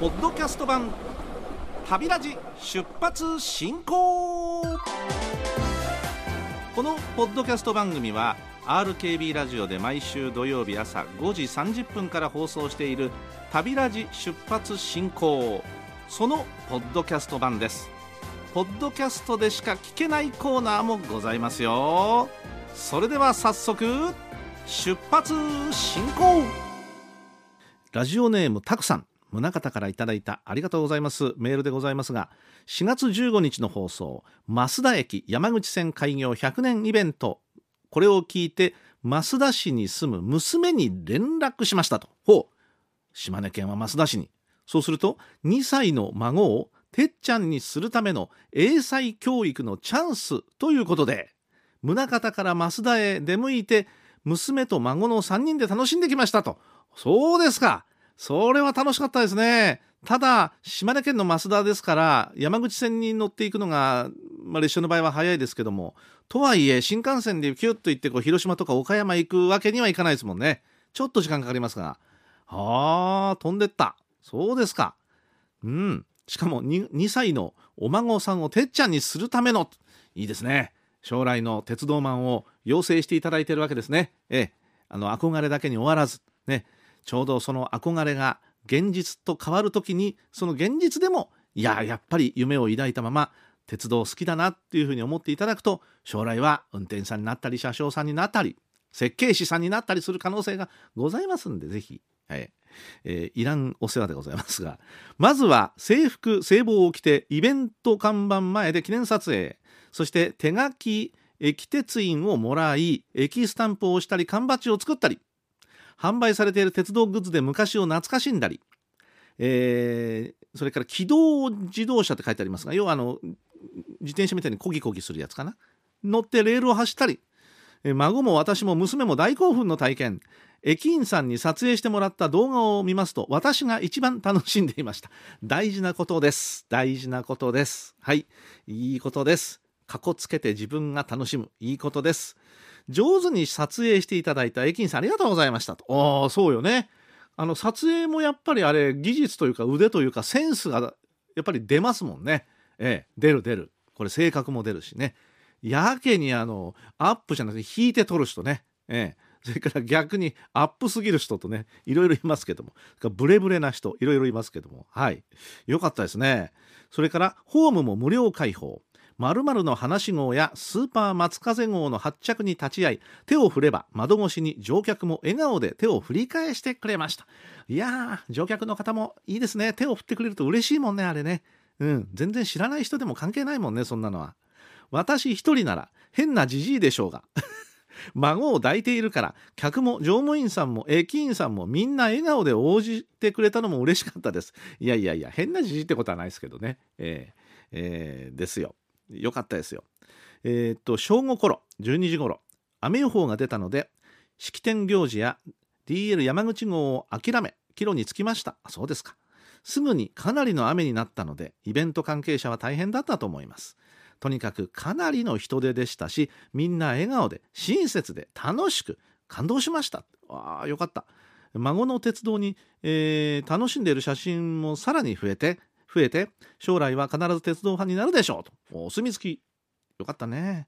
ポッドキャスト版旅ラジ出発進行このポッドキャスト番組は RKB ラジオで毎週土曜日朝5時30分から放送している旅ラジ出発進行。そのポッドキャスト版です。ポッドキャストでしか聞けないコーナーもございますよ。それでは早速出発進行。ラジオネームたくさん。宗方からいただいたありがとうございます。メールでございますが4月15日の放送増田駅山口線開業100年イベント。これを聞いて増田市に住む娘に連絡しましたと。ほう島根県は増田市に。そうすると2歳の孫をてっちゃんにするための英才教育のチャンスということで宗像から増田へ出向いて娘と孫の3人で楽しんできましたと。そうですか。それは楽しかったですね。ただ島根県の増田ですから山口線に乗っていくのが、まあ、列車の場合は早いですけどもとはいえ新幹線でキュッと行ってこう広島とか岡山行くわけにはいかないですもんね。ちょっと時間かかりますが。あー飛んでった。そうですか。うん。しかも 2, 2歳のお孫さんをてっちゃんにするためのいいですね。将来の鉄道マンを養成していただいているわけですね。ええ。あの憧れだけに終わらずね。ちょうどその憧れが現実と変わる時にその現実でもいややっぱり夢を抱いたまま鉄道好きだなっていうふうに思っていただくと将来は運転手さんになったり車掌さんになったり設計士さんになったりする可能性がございますんでぜひ、はい。えー、いらんお世話でございますがまずは制服制帽を着てイベント看板前で記念撮影そして手書き駅鉄印をもらい駅スタンプをしたり缶バッジを作ったり販売されている鉄道グッズで昔を懐かしんだり、えー、それから機動自動車って書いてありますが要はあの自転車みたいにコギコギするやつかな。乗ってレールを走ったり、えー、孫も私も娘も大興奮の体験。駅員さんに撮影してもらった動画を見ますと私が一番楽しんでいました。大事なことです。大事なことです。はい。いいことです。かこつけて自分が楽しむ。いいことです。上手に撮影していただいた駅員さんありがとうございましたと。ああそうよね。あの撮影もやっぱりあれ技術というか腕というかセンスがやっぱり出ますもんね。ええ出る出る。これ性格も出るしね。やけにあのアップじゃなくて引いて撮る人ね。ええ。それから逆にアップすぎる人とねいろいろいますけども。ブレブレな人いろいろいますけども。はい。よかったですね。それからホームも無料開放。〇〇の話号やスーパー松風号の発着に立ち会い手を振れば窓越しに乗客も笑顔で手を振り返してくれました。いやー乗客の方もいいですね。手を振ってくれると嬉しいもんねあれね。うん全然知らない人でも関係ないもんねそんなのは。私一人なら変なじじいでしょうが。孫を抱いているから客も乗務員さんも駅員さんもみんな笑顔で応じてくれたのも嬉しかったです。いやいやいや変なじじいってことはないですけどね。えー、えー、ですよ。よかったですよ。えー、っと正午頃12時頃雨予報が出たので式典行事や DL 山口号を諦め帰路に着きました。そうですか。すぐにかなりの雨になったのでイベント関係者は大変だったと思います。とにかくかなりの人出でしたしみんな笑顔で親切で楽しく感動しました。あよかった。孫の鉄道に、えー、楽しんでいる写真もさらに増えて増えて将来は必ず鉄道ファンになるでしょうと。お墨付き。よかったね。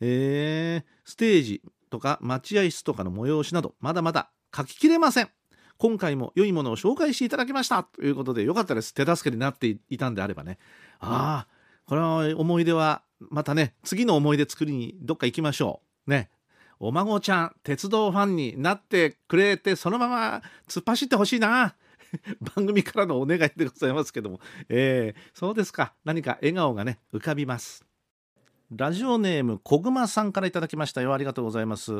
えー、ステージとか待合室とかの催しなどまだまだ書ききれません。今回も良いものを紹介していただきました。ということでよかったです。手助けになっていたんであればね。ああこれは思い出はまたね次の思い出作りにどっか行きましょう。ね。お孫ちゃん鉄道ファンになってくれてそのまま突っ走ってほしいな。番組からのお願いでございますけども、えー、そうですか。何か笑顔がね浮かびます。ラジオネーム小熊さんからいただきましたよ。ありがとうございます。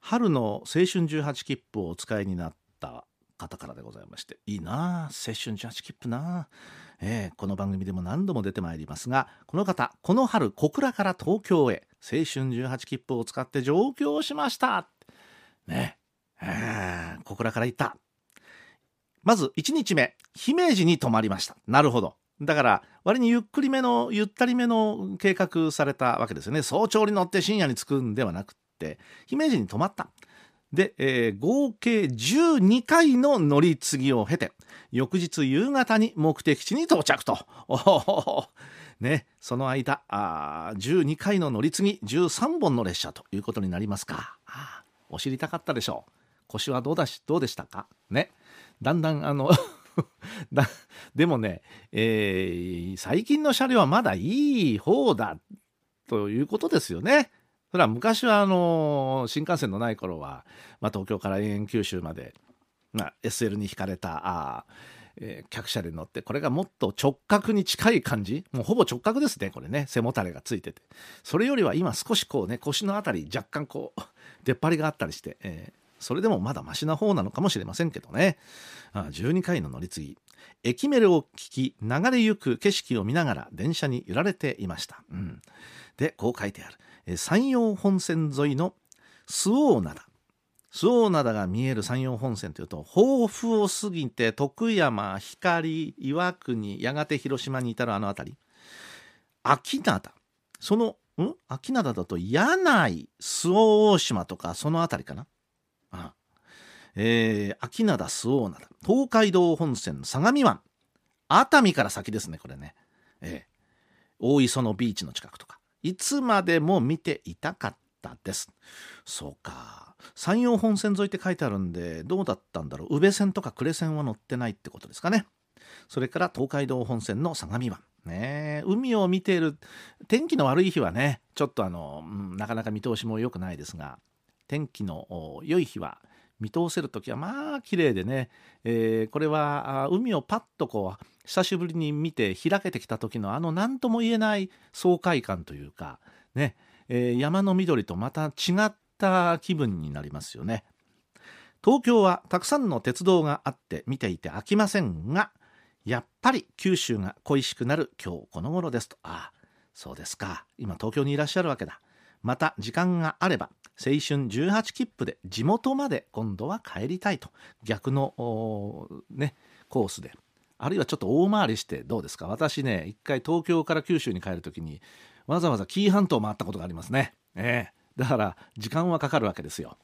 春の青春18切符をお使いになった方からでございまして。いいな青春18切符なえー、この番組でも何度も出てまいりますがこの方この春小倉から東京へ青春18切符を使って上京しました。ね。えー、小倉から行った。まず1日目姫路に泊まりましたなるほどだから割にゆっくりめのゆったりめの計画されたわけですよね早朝に乗って深夜に着くんではなくって姫路に泊まったで、えー、合計12回の乗り継ぎを経て翌日夕方に目的地に到着と。ね、その間あ12回の乗り継ぎ13本の列車ということになりますか。お知りたかったでしょう。腰はどうだしどうでしたか？ね。だんだんあの でもね、えー、最近の車両はまだいい方だということですよね。それは昔はあの新幹線のない頃は、まあ、東京から延々九州まで、まあ、SL に引かれたあ、えー、客車で乗ってこれがもっと直角に近い感じ。もうほぼ直角ですねこれね。背もたれがついてて。それよりは今少しこうね腰の辺り若干こう出っ張りがあったりして、えー、それでもまだマシな方なのかもしれませんけどね。あ12回の乗り継ぎ。駅メルを聞き流れゆく景色を見ながら電車に揺られていました、うん、でこう書いてある。山陽本線沿いの周防灘。周防灘が見える山陽本線というと豊富を過ぎて徳山光岩国やがて広島に至るあの辺り。秋灘。そのん？秋灘だと柳井周防大島とかその辺りかな。ああ。えー、秋灘周防灘東海道本線相模湾。熱海から先ですねこれね、えー、大磯のビーチの近くとか。いつまでも見ていたかったです。そうか。山陽本線沿いって書いてあるんでどうだったんだろう。宇部線とか呉線は乗ってないってことですかね。それから東海道本線の相模湾。ね海を見ている天気の悪い日はねちょっとあの、うん、なかなか見通しも良くないですが。天気の良い日は見通せる時はまあ綺麗でね、えー、これは海をパッとこう久しぶりに見て開けてきた時のあの何とも言えない爽快感というかね、えー、山の緑とまた違った気分になりますよね。東京はたくさんの鉄道があって見ていて飽きませんがやっぱり九州が恋しくなる今日この頃ですと。ああそうですか。今東京にいらっしゃるわけだ。また時間があれば青春18切符で地元まで今度は帰りたいと。逆のねコースで。あるいはちょっと大回りしてどうですか？私ね一回東京から九州に帰る時にわざわざ紀伊半島回ったことがありますね、えー、だから時間はかかるわけですよ、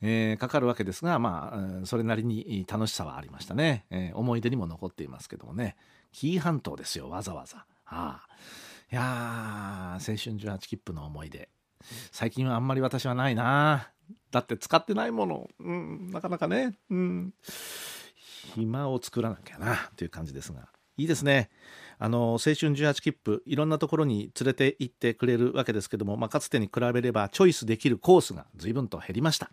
えー、かかるわけですがまあそれなりに楽しさはありましたね、えー、思い出にも残っていますけどもね。紀伊半島ですよわざわざ、はあ、いや青春18切符の思い出。最近はあんまり私はないな。だって使ってないもの、うん、なかなかね、うん、暇を作らなきゃなという感じですが。いいですね。あの青春18切符いろんなところに連れて行ってくれるわけですけども、まあ、かつてに比べればチョイスできるコースが随分と減りました。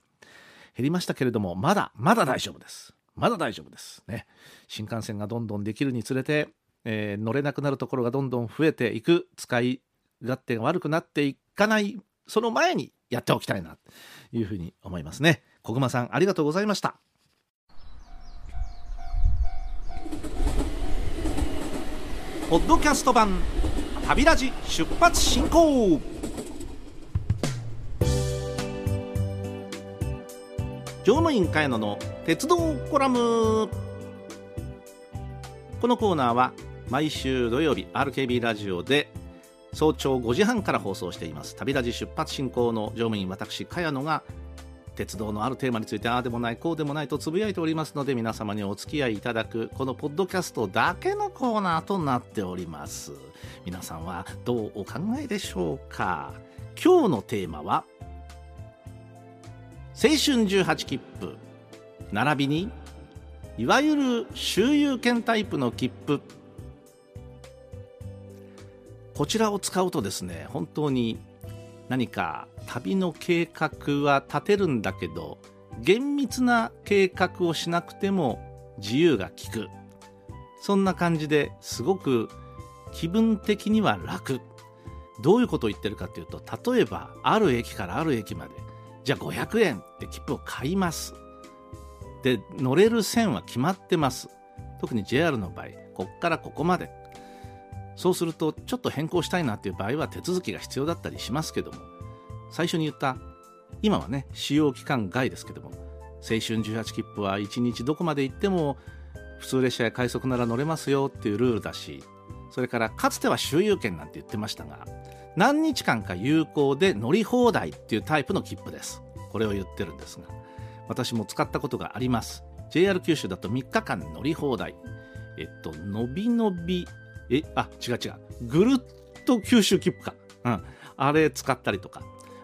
減りましたけれどもまだまだ大丈夫です。まだ大丈夫です。ね。新幹線がどんどんできるにつれて、えー、乗れなくなるところがどんどん増えていく。使い勝手が悪くなっていかないその前にやっておきたいなというふうに思いますね。小熊さんありがとうございました。ポッドキャスト版旅ラジ出発進行。乗務員茅野の鉄道コラム。このコーナーは毎週土曜日 RKB ラジオで早朝5時半から放送しています。旅ラジ出発進行の乗務員私茅野が鉄道のあるテーマについてああでもないこうでもないとつぶやいておりますので皆様にお付き合いいただくこのポッドキャストだけのコーナーとなっております。皆さんはどうお考えでしょうか？今日のテーマは青春18切符。並びにいわゆる周遊券タイプの切符。こちらを使うとですね本当に何か旅の計画は立てるんだけど厳密な計画をしなくても自由が利く。そんな感じですごく気分的には楽。どういうことを言ってるかというと例えばある駅からある駅までじゃあ500円って切符を買います。で乗れる線は決まってます。特に JR の場合こっからここまで。そうするとちょっと変更したいなっていう場合は手続きが必要だったりしますけども最初に言った今はね使用期間外ですけども青春18切符は1日どこまで行っても普通列車や快速なら乗れますよっていうルールだしそれからかつては周遊券なんて言ってましたが何日間か有効で乗り放題っていうタイプの切符です。これを言ってるんですが私も使ったことがあります。JR 九州だと3日間乗り放題。えっとのびのびえあ違う違う。ぐるっと九州切符か、うん、あれ使ったりとか。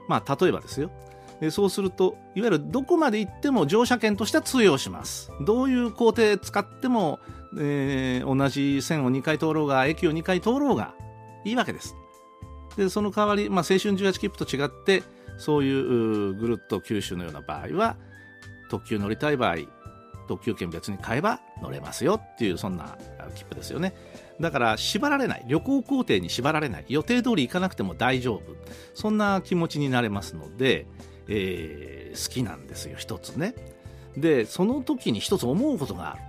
まあ例えばですよ。でそうするといわゆるどこまで行っても乗車券としては通用します。どういう工程使っても、えー、同じ線を2回通ろうが駅を2回通ろうがいいわけです。でその代わり、まあ、青春18切符と違ってそういうぐるっと九州のような場合は特急乗りたい場合特急券別に買えば乗れますよっていうそんな切符ですよね。だから縛られない旅行工程に縛られない予定通り行かなくても大丈夫。そんな気持ちになれますので、えー、好きなんですよ一つね。でその時に一つ思うことがある。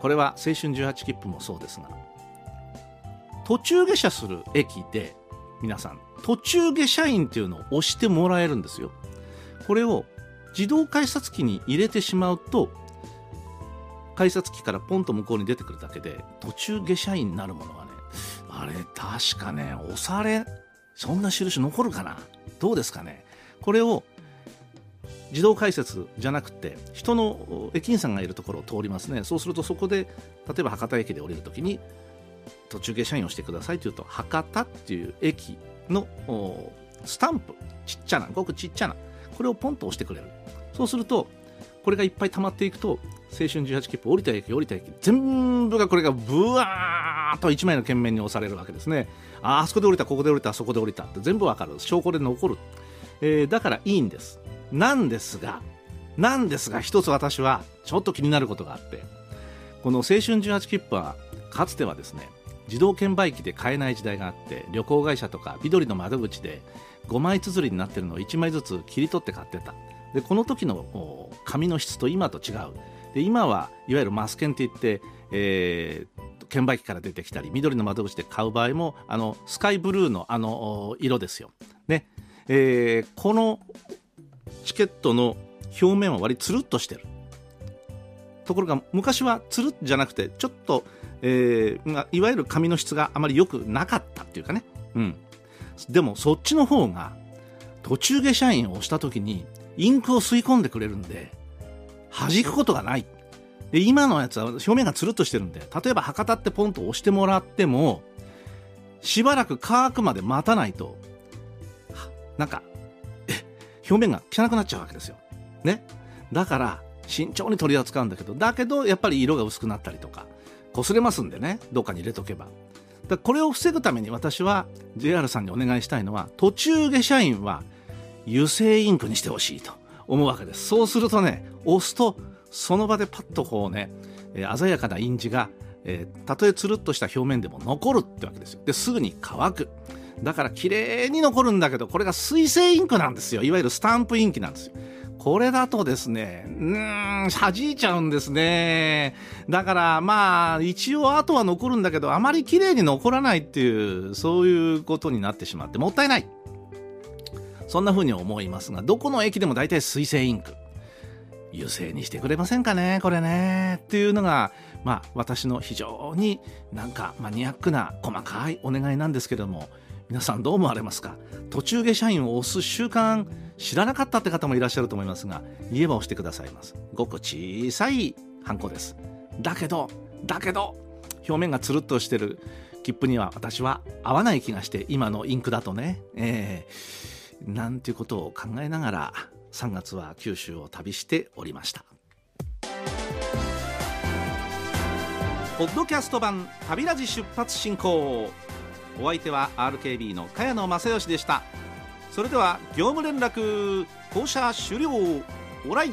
これは青春18切符もそうですが途中下車する駅で皆さん途中下車員っていうのを押してもらえるんですよ。これを自動改札機に入れてしまうと改札機からポンと向こうに出てくるだけで途中下車員になるものがねあれ確かね押されそんな印残るかな？どうですかね？これを自動改札じゃなくて人の駅員さんがいるところを通りますね。そうするとそこで例えば博多駅で降りるときに途中下車員をしてくださいというと博多っていう駅のスタンプちっちゃなごくちっちゃなこれをポンと押してくれる。そうするとこれがいっぱい溜まっていくと青春18切符降りた駅降りた駅全部がこれがブワーッと1枚の券面に押されるわけですね。ああそこで降りたここで降りたそこで降りたって全部わかる。証拠で残る、えー、だからいいんです。なんですがなんですが一つ私はちょっと気になることがあってこの青春18切符はかつてはですね自動券売機で買えない時代があって旅行会社とか緑の窓口で5枚綴りになってるのを1枚ずつ切り取って買ってた。でこの時の紙の質と今と違う。で今はいわゆるマス券って言って、えー、券売機から出てきたり緑の窓口で買う場合もあのスカイブルーのあの色ですよ、ね。えー、このチケットの表面は割りつるっとしてる。ところが昔はつるじゃなくてちょっと、えー、いわゆる紙の質があまり良くなかったっていうかね、うん、でもそっちの方が途中下車員を押した時にインクを吸い込んでくれるんで弾くことがないで今のやつは表面がつるっとしてるんで例えば博多ってポンと押してもらってもしばらく乾くまで待たないとなんか表面が汚くなっちゃうわけですよ。ね。だから慎重に取り扱うんだけどだけどやっぱり色が薄くなったりとか擦れますんでねどっかに入れとけばだこれを防ぐために私は JR さんにお願いしたいのは途中下車員は油性インクにしてほしいと思うわけです。そうするとね押すとその場でパッとこうね、え、鮮やかな印字が、え、たとえつるっとした表面でも残るってわけですよ。ですぐに乾く。だから綺麗に残るんだけどこれが水性インクなんですよ。いわゆるスタンプインキなんですよ。これだとですね、うーん、弾いちゃうんですね。だからまあ、一応後は残るんだけど、あまり綺麗に残らないっていう、そういうことになってしまってもったいない。そんな風に思いますが、どこの駅でも大体水性インク。油性にしてくれませんかねこれね。っていうのが、まあ、私の非常になんかマニアックな細かいお願いなんですけれども、皆さんどう思われますか？途中下車員を押す習慣知らなかったって方もいらっしゃると思いますが言えば押してくださいます。ごく小さいハンコです。だけどだけど表面がつるっとしてる切符には私は合わない気がして今のインクだとね、えー、なんていうことを考えながら3月は九州を旅しておりました。ポッドキャスト版旅ラジ出発進行。お相手は RKB の茅野正義でした。それでは業務連絡降車終了。オライ。